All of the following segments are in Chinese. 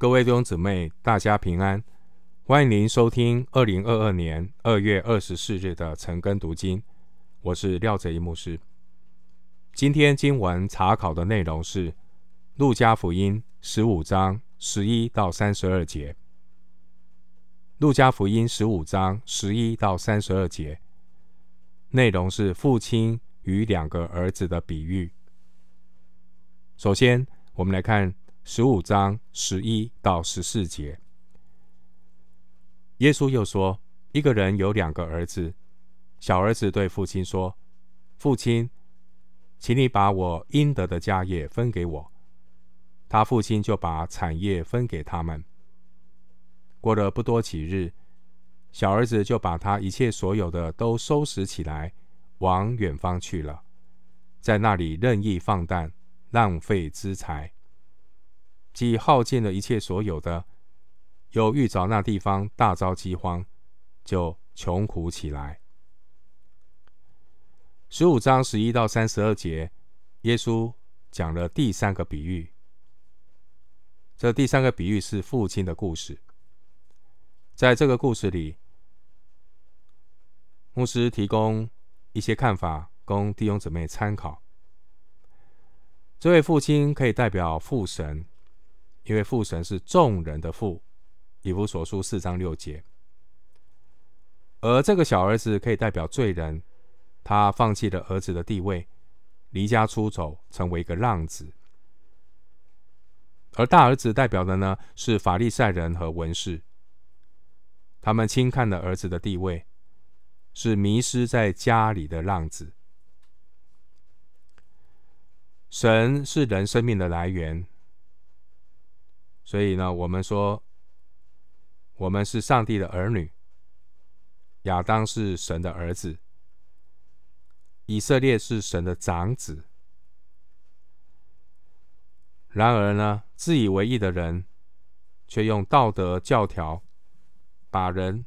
各位弟兄姊妹，大家平安！欢迎您收听二零二二年二月二十四日的晨更读经。我是廖哲一牧师。今天经文查考的内容是《路加福音》十五章十一到三十二节。《路加福音》十五章十一到三十二节内容是父亲与两个儿子的比喻。首先，我们来看。十五章十一到十四节，耶稣又说：“一个人有两个儿子，小儿子对父亲说：‘父亲，请你把我应得的家业分给我。’他父亲就把产业分给他们。过了不多几日，小儿子就把他一切所有的都收拾起来，往远方去了，在那里任意放荡，浪费资财。”既耗尽了一切所有的，又遇着那地方大遭饥荒，就穷苦起来。十五章十一到三十二节，耶稣讲了第三个比喻。这第三个比喻是父亲的故事。在这个故事里，牧师提供一些看法，供弟兄姊妹参考。这位父亲可以代表父神。因为父神是众人的父，以弗所书四章六节，而这个小儿子可以代表罪人，他放弃了儿子的地位，离家出走，成为一个浪子。而大儿子代表的呢，是法利赛人和文士，他们轻看了儿子的地位，是迷失在家里的浪子。神是人生命的来源。所以呢，我们说，我们是上帝的儿女。亚当是神的儿子，以色列是神的长子。然而呢，自以为义的人，却用道德教条把人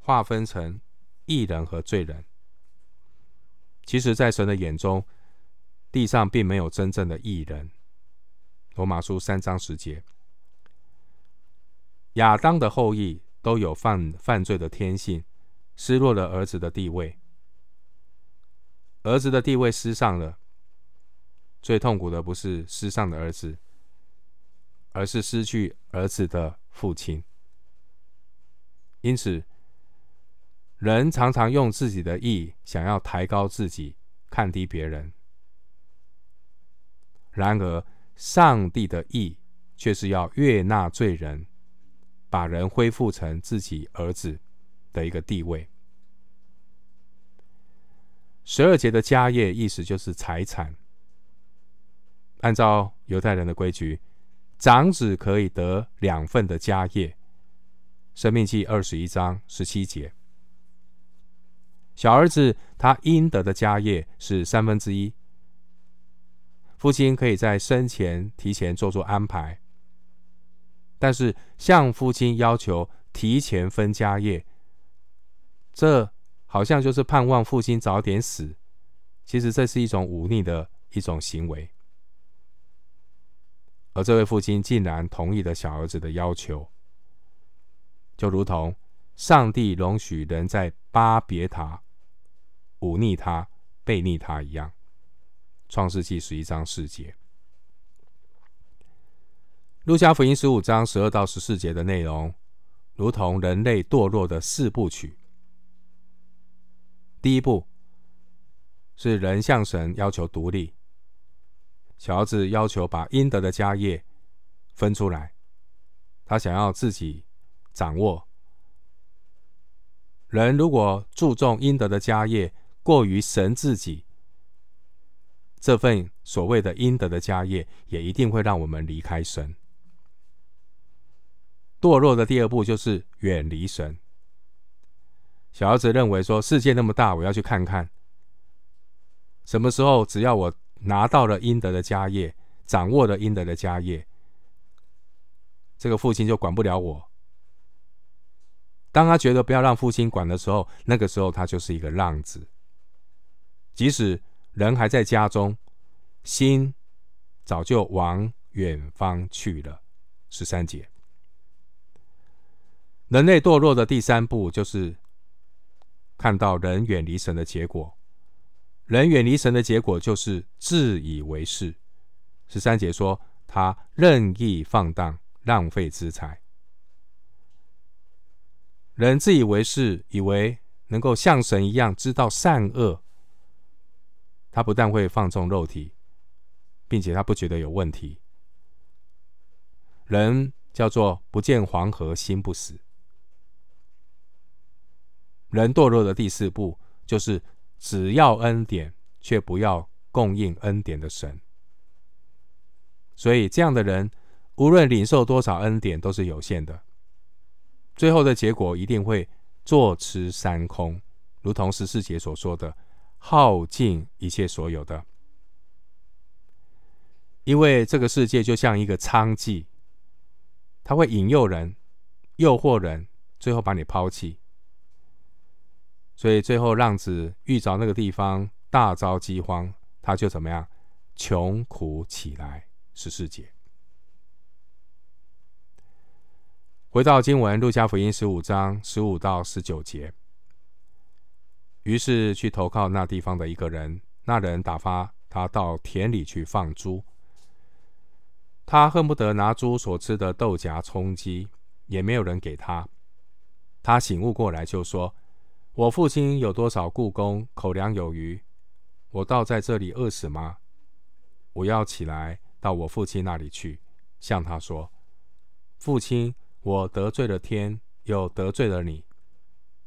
划分成义人和罪人。其实，在神的眼中，地上并没有真正的义人。罗马书三章十节。亚当的后裔都有犯犯罪的天性，失落了儿子的地位。儿子的地位失丧了，最痛苦的不是失丧的儿子，而是失去儿子的父亲。因此，人常常用自己的意想要抬高自己，看低别人。然而，上帝的意却是要悦纳罪人。把人恢复成自己儿子的一个地位。十二节的家业意思就是财产。按照犹太人的规矩，长子可以得两份的家业。申命记二十一章十七节，小儿子他应得的家业是三分之一。父亲可以在生前提前做做安排。但是向父亲要求提前分家业，这好像就是盼望父亲早点死。其实这是一种忤逆的一种行为。而这位父亲竟然同意了小儿子的要求，就如同上帝容许人在巴别塔忤逆他、背逆他一样。创世记十一章四节。路加福音十五章十二到十四节的内容，如同人类堕落的四部曲。第一步是人向神要求独立，小子要求把应得的家业分出来，他想要自己掌握。人如果注重应得的家业，过于神自己，这份所谓的应得的家业，也一定会让我们离开神。堕落的第二步就是远离神。小儿子认为说，世界那么大，我要去看看。什么时候只要我拿到了应得的家业，掌握了应得的家业，这个父亲就管不了我。当他觉得不要让父亲管的时候，那个时候他就是一个浪子。即使人还在家中，心早就往远方去了。十三节。人类堕落的第三步，就是看到人远离神的结果。人远离神的结果，就是自以为是。十三节说，他任意放荡，浪费资财。人自以为是，以为能够像神一样知道善恶。他不但会放纵肉体，并且他不觉得有问题。人叫做不见黄河心不死。人堕落的第四步，就是只要恩典，却不要供应恩典的神。所以这样的人，无论领受多少恩典，都是有限的。最后的结果一定会坐吃山空，如同十四节所说的，耗尽一切所有的。因为这个世界就像一个娼妓，它会引诱人、诱惑人，最后把你抛弃。所以最后浪子遇着那个地方大遭饥荒，他就怎么样？穷苦起来。十四节。回到经文，路加福音十五章十五到十九节。于是去投靠那地方的一个人，那人打发他到田里去放猪。他恨不得拿猪所吃的豆荚充饥，也没有人给他。他醒悟过来，就说：“我父亲有多少雇工，口粮有余，我倒在这里饿死吗？我要起来到我父亲那里去，向他说：父亲。”我得罪了天，又得罪了你。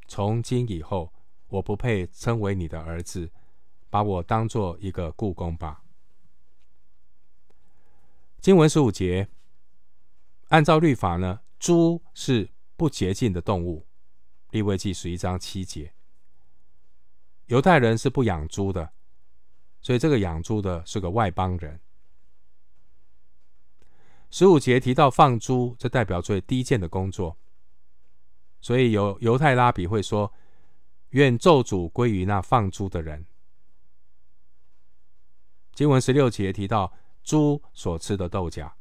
从今以后，我不配称为你的儿子，把我当做一个雇工吧。经文十五节，按照律法呢，猪是不洁净的动物。利未记十一章七节，犹太人是不养猪的，所以这个养猪的是个外邦人。十五节提到放猪，这代表最低贱的工作，所以有犹太拉比会说：“愿咒诅归于那放猪的人。”经文十六节提到猪所吃的豆荚，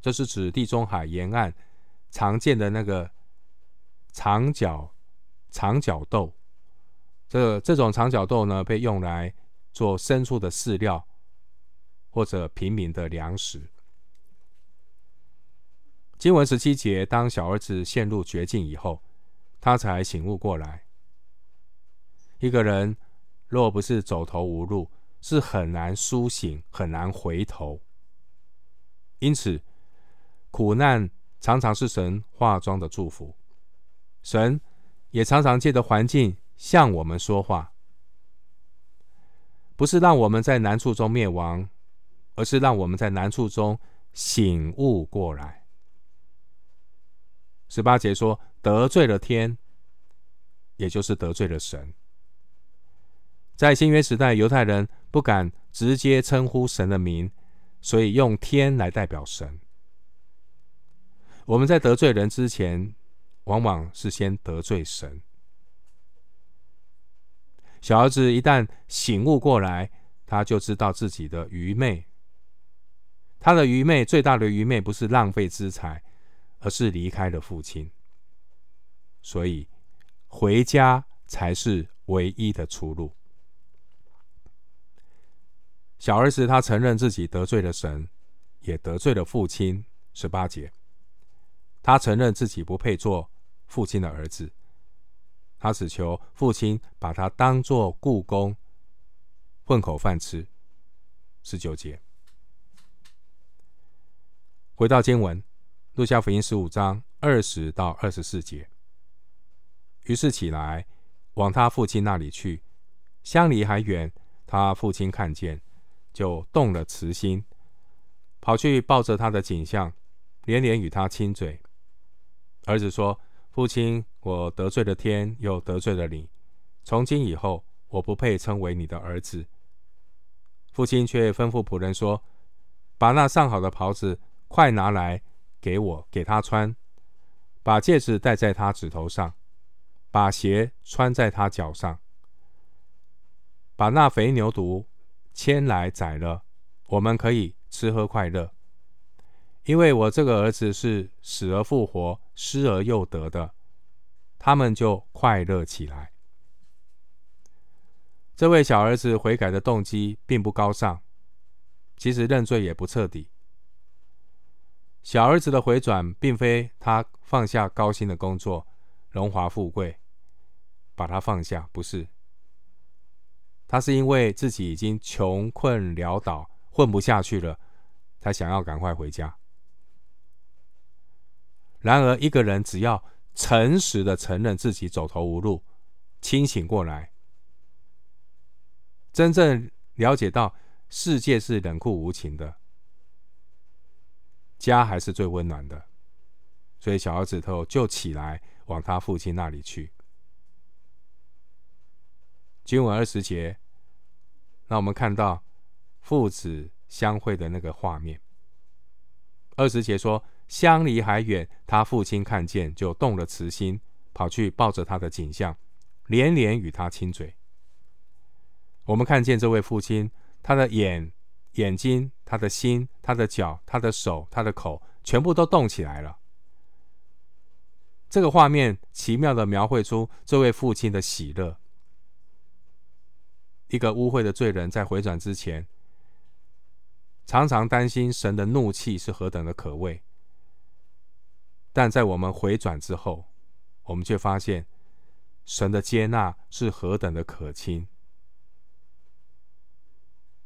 这是指地中海沿岸常见的那个长角长角豆。这这种长角豆呢，被用来做牲畜的饲料或者平民的粮食。经文十七节，当小儿子陷入绝境以后，他才醒悟过来。一个人若不是走投无路，是很难苏醒、很难回头。因此，苦难常常是神化妆的祝福，神也常常借着环境向我们说话，不是让我们在难处中灭亡，而是让我们在难处中醒悟过来。十八节说，得罪了天，也就是得罪了神。在新约时代，犹太人不敢直接称呼神的名，所以用天来代表神。我们在得罪人之前，往往是先得罪神。小儿子一旦醒悟过来，他就知道自己的愚昧。他的愚昧，最大的愚昧不是浪费资财。而是离开了父亲，所以回家才是唯一的出路。小儿子他承认自己得罪了神，也得罪了父亲。十八节，他承认自己不配做父亲的儿子，他只求父亲把他当作雇工，混口饭吃。十九节，回到经文。路加福音十五章二十到二十四节，于是起来往他父亲那里去，相离还远，他父亲看见，就动了慈心，跑去抱着他的景象，连连与他亲嘴。儿子说：“父亲，我得罪了天，又得罪了你，从今以后，我不配称为你的儿子。”父亲却吩咐仆人说：“把那上好的袍子快拿来。”给我，给他穿，把戒指戴在他指头上，把鞋穿在他脚上，把那肥牛犊牵来宰了，我们可以吃喝快乐。因为我这个儿子是死而复活、失而又得的。”他们就快乐起来。这位小儿子悔改的动机并不高尚，其实认罪也不彻底。小儿子的回转，并非他放下高薪的工作、荣华富贵，把他放下，不是。他是因为自己已经穷困潦倒，混不下去了，才想要赶快回家。然而，一个人只要诚实的承认自己走投无路，清醒过来，真正了解到世界是冷酷无情的，家还是最温暖的，所以小儿子头就起来往他父亲那里去。经文二十节，那我们看到父子相会的那个画面。二十节说。相离还远，他父亲看见就动了慈心，跑去抱着他的景象，连连与他亲嘴。我们看见这位父亲，他的眼、眼睛、他的心、他的脚、他的手、他的口，全部都动起来了。这个画面奇妙的描绘出这位父亲的喜乐。一个污秽的罪人在回转之前，常常担心神的怒气是何等的可畏。但在我们回转之后，我们却发现神的接纳是何等的可亲。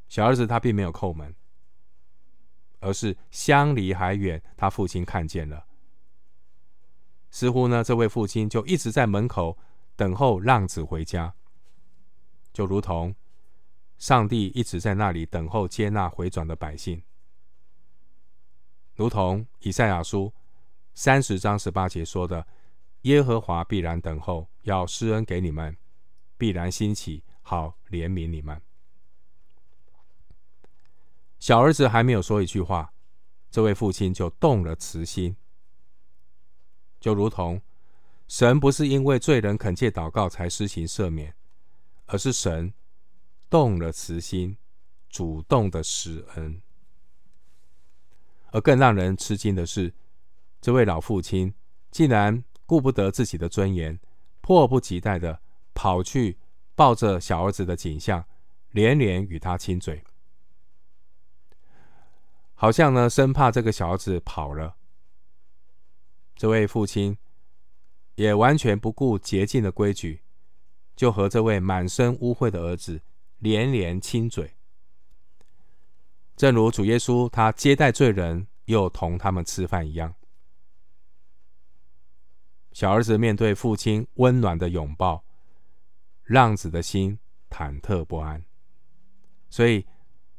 小儿子他并没有叩门，而是相离还远，他父亲看见了。似乎呢，这位父亲就一直在门口等候浪子回家，就如同上帝一直在那里等候接纳回转的百姓，如同以赛亚书。三十章十八节说的：“耶和华必然等候，要施恩给你们；必然兴起，好怜悯你们。”小儿子还没有说一句话，这位父亲就动了慈心，就如同神不是因为罪人恳切祷告才施行赦免，而是神动了慈心，主动的施恩。而更让人吃惊的是，这位老父亲竟然顾不得自己的尊严，迫不及待地跑去抱着小儿子的景象，连连与他亲嘴，好像呢生怕这个小儿子跑了。这位父亲也完全不顾洁净的规矩，就和这位满身污秽的儿子连连亲嘴，正如主耶稣他接待罪人，又同他们吃饭一样。小儿子面对父亲温暖的拥抱，浪子的心忐忑不安，所以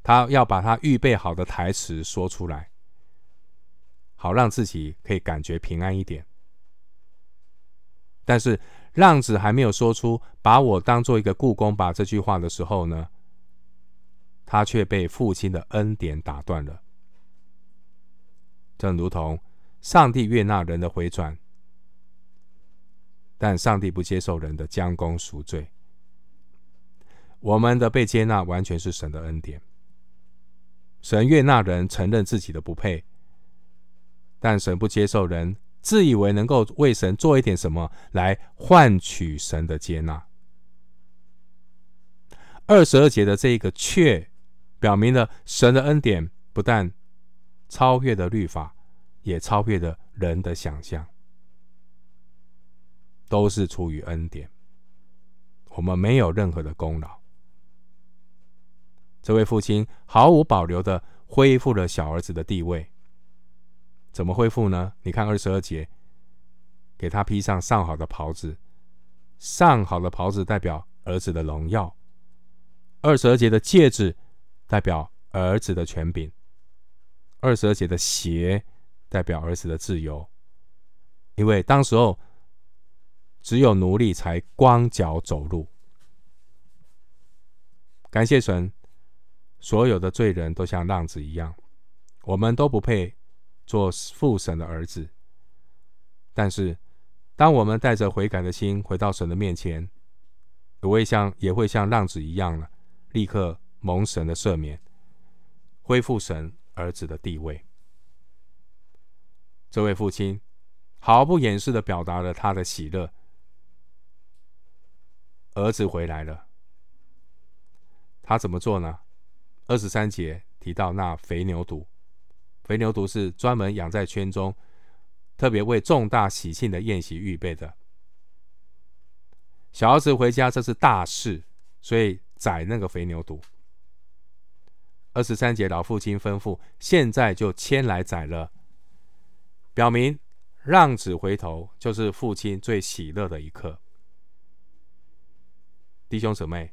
他要把他预备好的台词说出来，好让自己可以感觉平安一点。但是浪子还没有说出“把我当做一个雇工吧”这句话的时候呢，他却被父亲的恩典打断了，正如同上帝悦纳人的回转。但上帝不接受人的将功赎罪，我们的被接纳完全是神的恩典。神悦纳人承认自己的不配，但神不接受人自以为能够为神做一点什么来换取神的接纳。二十二节的这一个却，表明了神的恩典不但超越了律法，也超越了人的想象。都是出于恩典，我们没有任何的功劳。这位父亲毫无保留的恢复了小儿子的地位。怎么恢复呢？你看二十二节，给他披上上好的袍子，上好的袍子代表儿子的荣耀。二十二节的戒指代表儿子的权柄。二十二节的鞋代表儿子的自由，因为当时候。只有奴隶才光脚走路。感谢神，所有的罪人都像浪子一样，我们都不配做父神的儿子。但是，当我们带着悔改的心回到神的面前，也会像也会像浪子一样了，立刻蒙神的赦免，恢复神儿子的地位。这位父亲毫不掩饰的表达了他的喜乐。儿子回来了，他怎么做呢？二十三节提到那肥牛犊，肥牛犊是专门养在圈中，特别为重大喜庆的宴席预备的。小儿子回家，这是大事，所以宰那个肥牛犊。二十三节，老父亲吩咐，现在就牵来宰了，表明浪子回头就是父亲最喜乐的一刻。弟兄姊妹，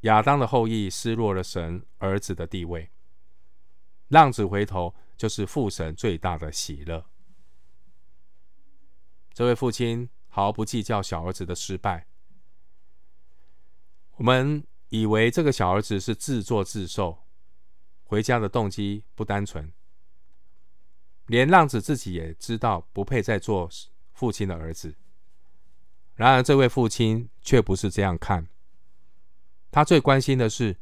亚当的后裔失落了神儿子的地位，浪子回头就是父神最大的喜乐。这位父亲毫不计较小儿子的失败，我们以为这个小儿子是自作自受。回家的动机不单纯，连浪子自己也知道不配再做父亲的儿子。然而，这位父亲却不是这样看，他最关心的是，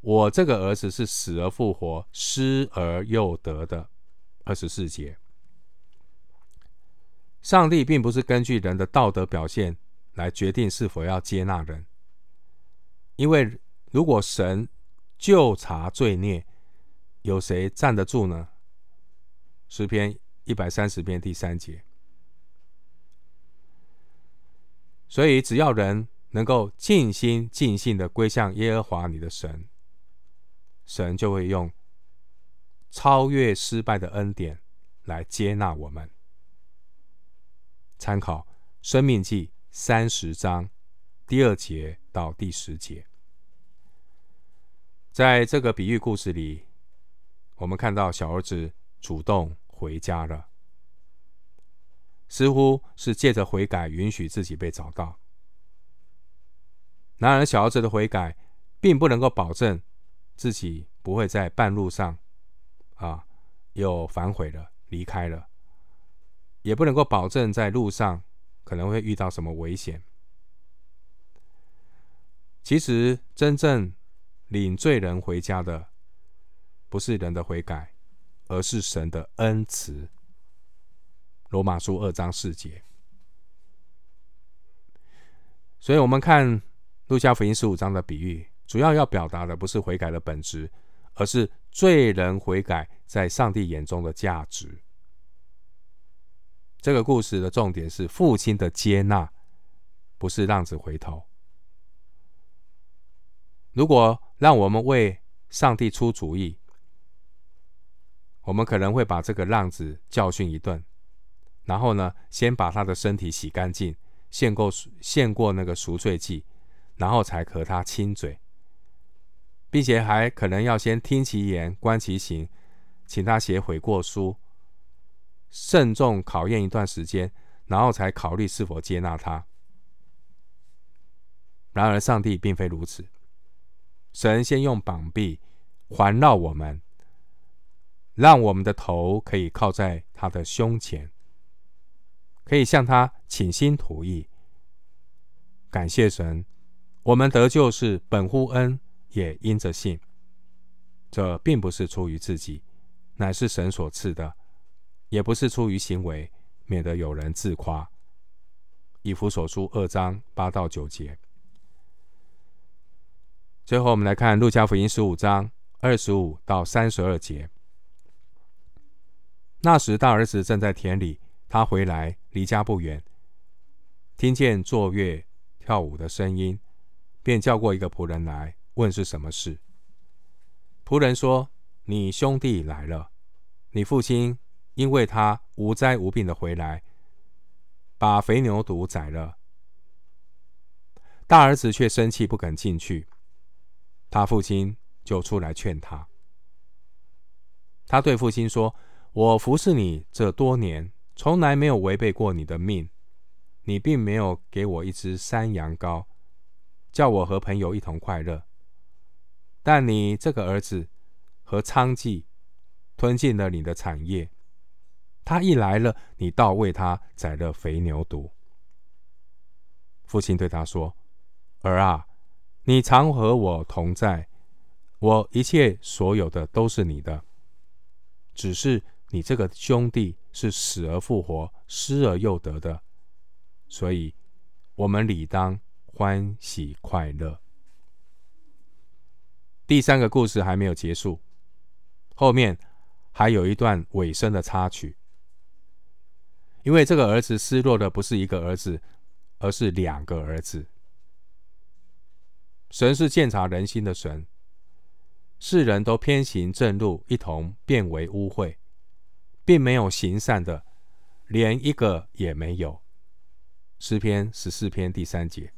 我这个儿子是死而复活、失而又得的。二十四节，上帝并不是根据人的道德表现来决定是否要接纳人，因为如果神就查罪孽，有谁站得住呢？诗篇一百三十篇第三节。所以，只要人能够尽心尽性的归向耶和华你的神，神就会用超越失败的恩典来接纳我们。参考《生命记》三十章第二节到第十节，在这个比喻故事里。我们看到小儿子主动回家了，似乎是借着悔改允许自己被找到。然而，小儿子的悔改并不能够保证自己不会在半路上啊又反悔了，离开了，也不能够保证在路上可能会遇到什么危险。其实，真正领罪人回家的。不是人的悔改，而是神的恩慈。罗马书二章四节。所以，我们看路加福音十五章的比喻，主要要表达的不是悔改的本质，而是罪人悔改在上帝眼中的价值。这个故事的重点是父亲的接纳，不是浪子回头。如果让我们为上帝出主意，我们可能会把这个浪子教训一顿，然后呢，先把他的身体洗干净，献过献过那个赎罪祭，然后才和他亲嘴，并且还可能要先听其言，观其行，请他写悔过书，慎重考验一段时间，然后才考虑是否接纳他。然而，上帝并非如此，神先用膀臂环绕我们。让我们的头可以靠在他的胸前，可以向他倾心吐意。感谢神，我们得救是本乎恩，也因着信。这并不是出于自己，乃是神所赐的；也不是出于行为，免得有人自夸。以弗所书二章八到九节。最后，我们来看路加福音十五章二十五到三十二节。那时，大儿子正在田里，他回来，离家不远，听见作乐跳舞的声音，便叫过一个仆人来，问是什么事。仆人说：“你兄弟来了，你父亲因为他无灾无病的回来，把肥牛犊宰了。”大儿子却生气，不肯进去。他父亲就出来劝他。他对父亲说。我服侍你这多年，从来没有违背过你的命。你并没有给我一只山羊羔，叫我和朋友一同快乐。但你这个儿子和娼妓吞尽了你的产业。他一来了，你倒为他宰了肥牛犊。父亲对他说：“儿啊，你常和我同在，我一切所有的都是你的，只是。”你这个兄弟是死而复活、失而又得的，所以我们理当欢喜快乐。第三个故事还没有结束，后面还有一段尾声的插曲。因为这个儿子失落的不是一个儿子，而是两个儿子。神是鉴察人心的神，世人都偏行正路，一同变为污秽，并没有行善的，连一个也没有。诗篇十四篇第三节。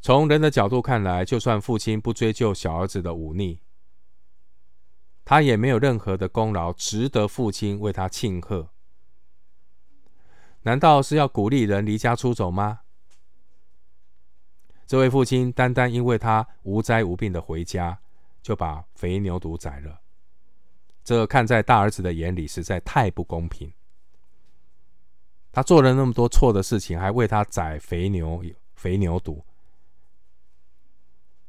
从人的角度看来，就算父亲不追究小儿子的忤逆，他也没有任何的功劳值得父亲为他庆贺。难道是要鼓励人离家出走吗？这位父亲单单因为他无灾无病的回家，就把肥牛犊宰了，这看在大儿子的眼里实在太不公平。他做了那么多错的事情，还为他宰肥牛肥牛犊。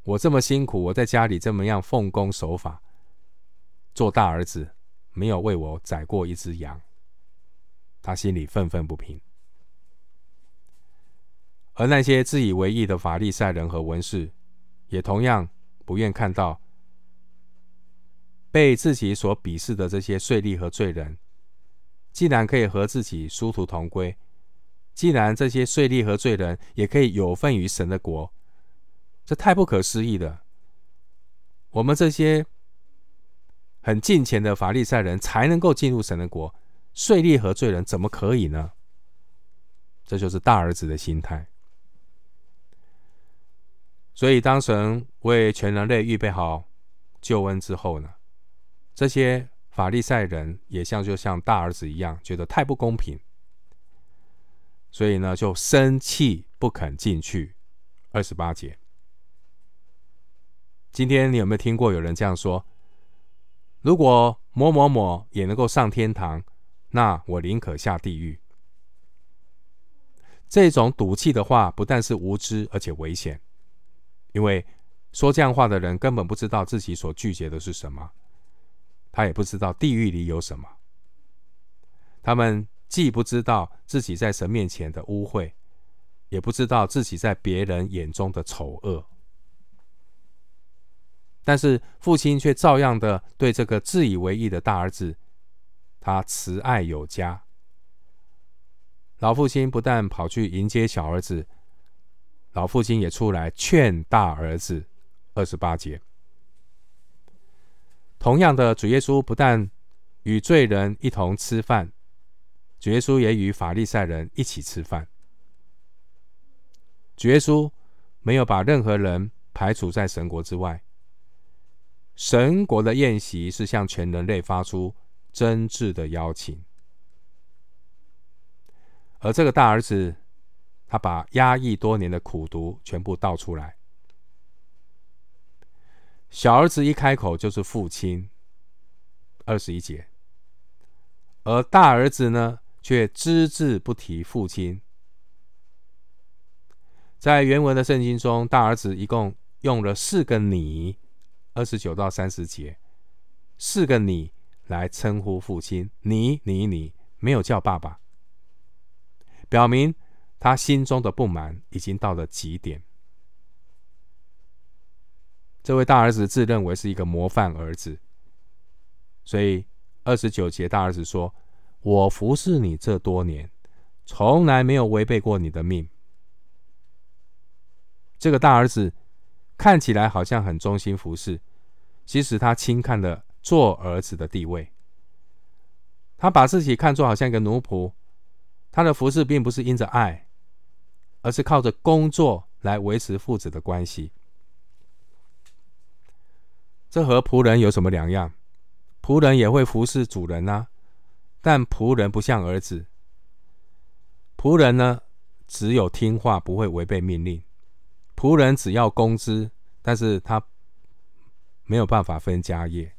我这么辛苦，我在家里这么样奉公守法，做大儿子没有为我宰过一只羊，他心里愤愤不平。而那些自以为意的法利赛人和文士，也同样不愿看到被自己所鄙视的这些税吏和罪人，既然可以和自己殊途同归，既然这些税吏和罪人也可以有份于神的国。这太不可思议了！我们这些很近前的法利赛人才能够进入神的国，税吏和罪人怎么可以呢？这就是大儿子的心态。所以，当神为全人类预备好救恩之后呢，这些法利赛人也像就像大儿子一样，觉得太不公平，所以呢，就生气不肯进去。二十八节。今天你有没有听过有人这样说？如果某某某也能够上天堂，那我宁可下地狱。这种赌气的话不但是无知，而且危险，因为说这样话的人根本不知道自己所拒绝的是什么，他也不知道地狱里有什么。他们既不知道自己在神面前的污秽，也不知道自己在别人眼中的丑恶。但是父亲却照样的对这个自以为意的大儿子，他慈爱有加。老父亲不但跑去迎接小儿子，老父亲也出来劝大儿子。二十八节。同样的，主耶稣不但与罪人一同吃饭，主耶稣也与法利赛人一起吃饭。主耶稣没有把任何人排除在神国之外。神国的宴席是向全人类发出真挚的邀请，而这个大儿子，他把压抑多年的苦毒全部倒出来。小儿子一开口就是父亲，二十一节，而大儿子呢，却只字不提父亲。在原文的圣经中，大儿子一共用了四个你。二十九到三十节，四个你来称呼父亲，你你你，没有叫爸爸，表明他心中的不满已经到了极点。这位大儿子自认为是一个模范儿子，所以二十九节大儿子说：“我服侍你这多年，从来没有违背过你的命。”这个大儿子。看起来好像很忠心服侍，其实他轻看了做儿子的地位。他把自己看作好像一个奴仆，他的服侍并不是因着爱，而是靠着工作来维持父子的关系。这和仆人有什么两样？仆人也会服侍主人啊，但仆人不像儿子。仆人呢，只有听话，不会违背命令。仆人只要工资，但是他没有办法分家业。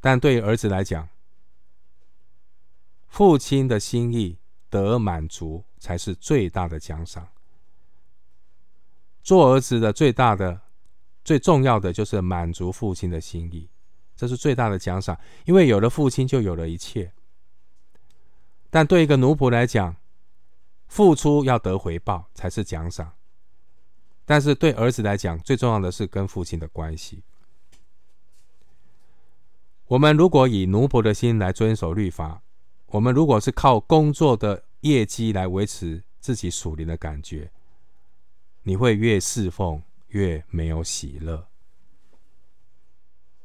但对儿子来讲，父亲的心意得满足才是最大的奖赏。做儿子的最大的、最重要的就是满足父亲的心意，这是最大的奖赏，因为有了父亲，就有了一切。但对一个奴仆来讲，付出要得回报才是奖赏。但是对儿子来讲，最重要的是跟父亲的关系。我们如果以奴仆的心来遵守律法，我们如果是靠工作的业绩来维持自己属灵的感觉，你会越侍奉越没有喜乐。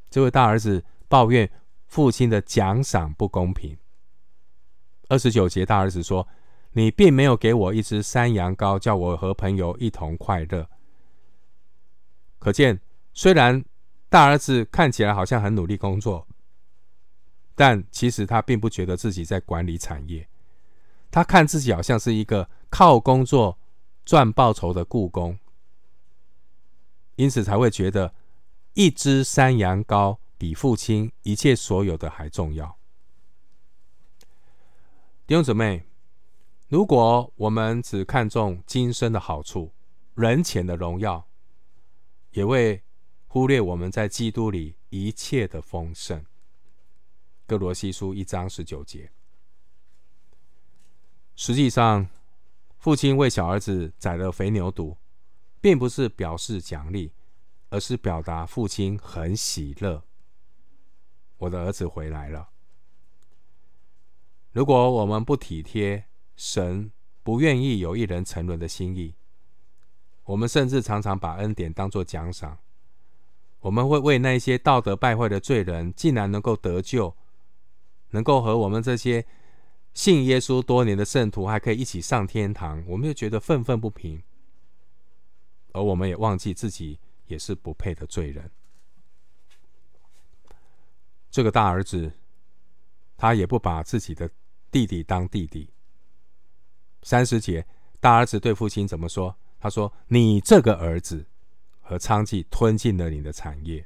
这位大儿子抱怨父亲的奖赏不公平。二十九节，大儿子说：“你并没有给我一只山羊羔，叫我和朋友一同快乐。”可见，虽然大儿子看起来好像很努力工作，但其实他并不觉得自己在管理产业。他看自己好像是一个靠工作赚报酬的雇工，因此才会觉得一只山羊羔比父亲一切所有的还重要。弟兄姊妹，如果我们只看重今生的好处、人前的荣耀，也会忽略我们在基督里一切的丰盛。哥罗西书一章十九节。实际上，父亲为小儿子宰了肥牛犊，并不是表示奖励，而是表达父亲很喜乐。我的儿子回来了。如果我们不体贴神不愿意有一人沉沦的心意，我们甚至常常把恩典当作奖赏。我们会为那些道德败坏的罪人竟然能够得救，能够和我们这些信耶稣多年的圣徒还可以一起上天堂，我们就觉得愤愤不平。而我们也忘记自己也是不配的罪人。这个大儿子，他也不把自己的弟弟当弟弟。三十节，大儿子对父亲怎么说？他说：“你这个儿子和娼妓吞尽了你的产业。”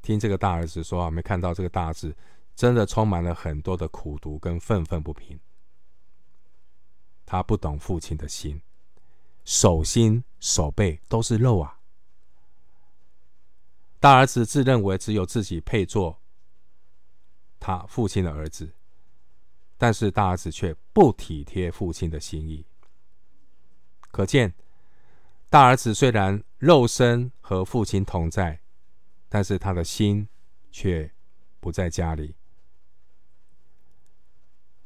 听这个大儿子说啊，没看到这个大字真的充满了很多的苦毒跟愤愤不平。他不懂父亲的心，手心手背都是肉啊！大儿子自认为只有自己配做他父亲的儿子，但是大儿子却不体贴父亲的心意。可见，大儿子虽然肉身和父亲同在，但是他的心却不在家里。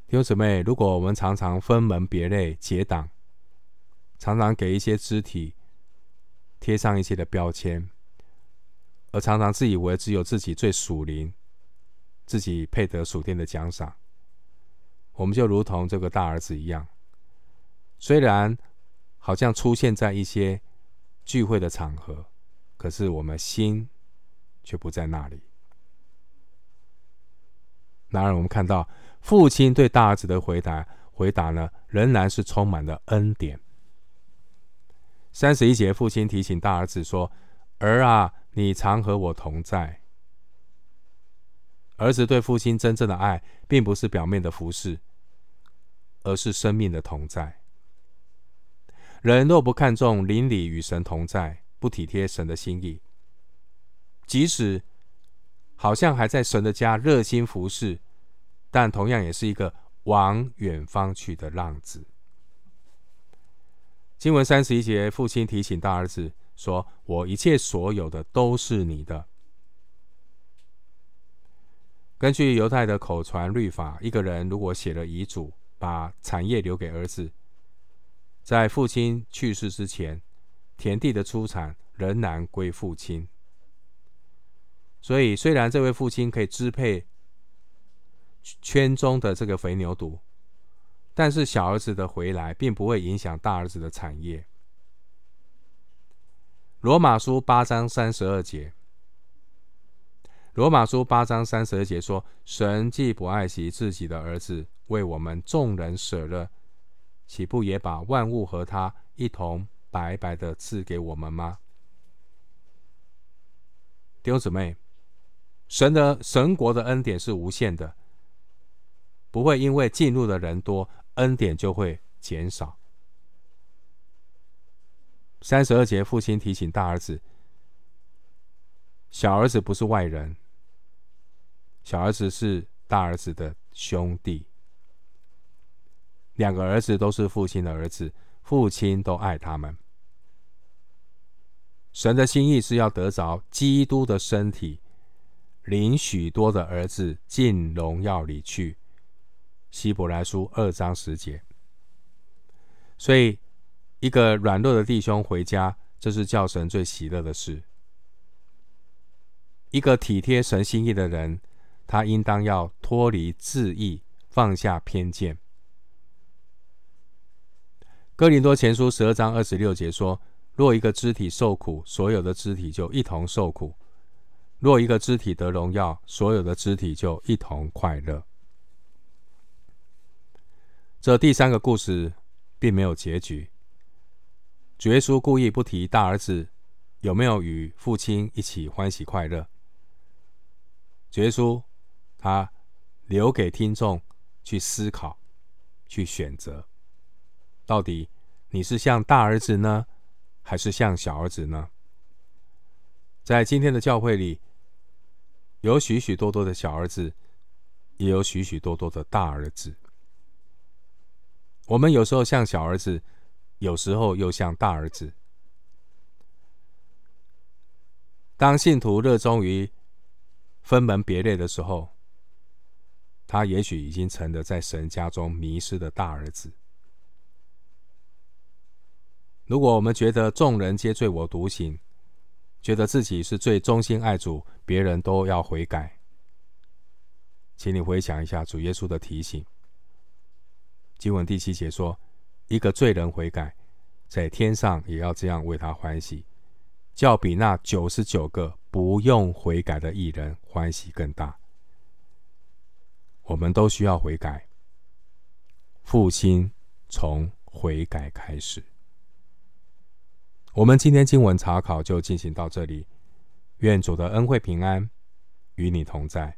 弟兄姊妹，如果我们常常分门别类、结党，常常给一些肢体贴上一些的标签，而常常自以为只有自己最属灵，自己配得属天的奖赏，我们就如同这个大儿子一样，虽然。好像出现在一些聚会的场合，可是我们心却不在那里。然而，我们看到父亲对大儿子的回答，回答呢，仍然是充满了恩典。三十一节，父亲提醒大儿子说：“儿啊，你常和我同在。”儿子对父亲真正的爱，并不是表面的服侍，而是生命的同在。人若不看重邻里与神同在，不体贴神的心意，即使好像还在神的家热心服侍，但同样也是一个往远方去的浪子。经文三十一节，父亲提醒大儿子说：“我一切所有的都是你的。”根据犹太的口传律法，一个人如果写了遗嘱，把产业留给儿子。在父亲去世之前，田地的出产仍然归父亲。所以，虽然这位父亲可以支配圈中的这个肥牛犊，但是小儿子的回来并不会影响大儿子的产业。罗马书八章三十二节，罗马书八章三十二节说：“神既不爱惜自己的儿子，为我们众人舍了。”岂不也把万物和他一同白白的赐给我们吗？弟兄姊妹，神的神国的恩典是无限的，不会因为进入的人多，恩典就会减少。三十二节，父亲提醒大儿子，小儿子不是外人，小儿子是大儿子的兄弟。两个儿子都是父亲的儿子，父亲都爱他们。神的心意是要得着基督的身体，领许多的儿子进荣耀里去。希伯来书二章十节。所以，一个软弱的弟兄回家，这是叫神最喜乐的事。一个体贴神心意的人，他应当要脱离自意，放下偏见。哥林多前书十二章二十六节说：“若一个肢体受苦，所有的肢体就一同受苦；若一个肢体得荣耀，所有的肢体就一同快乐。”这第三个故事并没有结局。主耶稣故意不提大儿子有没有与父亲一起欢喜快乐。主耶稣他留给听众去思考、去选择。到底你是像大儿子呢，还是像小儿子呢？在今天的教会里，有许许多多的小儿子，也有许许多多的大儿子。我们有时候像小儿子，有时候又像大儿子。当信徒热衷于分门别类的时候，他也许已经成了在神家中迷失的大儿子。如果我们觉得众人皆醉我独醒，觉得自己是最忠心爱主，别人都要悔改，请你回想一下主耶稣的提醒。经文第七节说：“一个罪人悔改，在天上也要这样为他欢喜，较比那九十九个不用悔改的义人欢喜更大。”我们都需要悔改，复兴从悔改开始。我们今天经文查考就进行到这里，愿主的恩惠平安与你同在。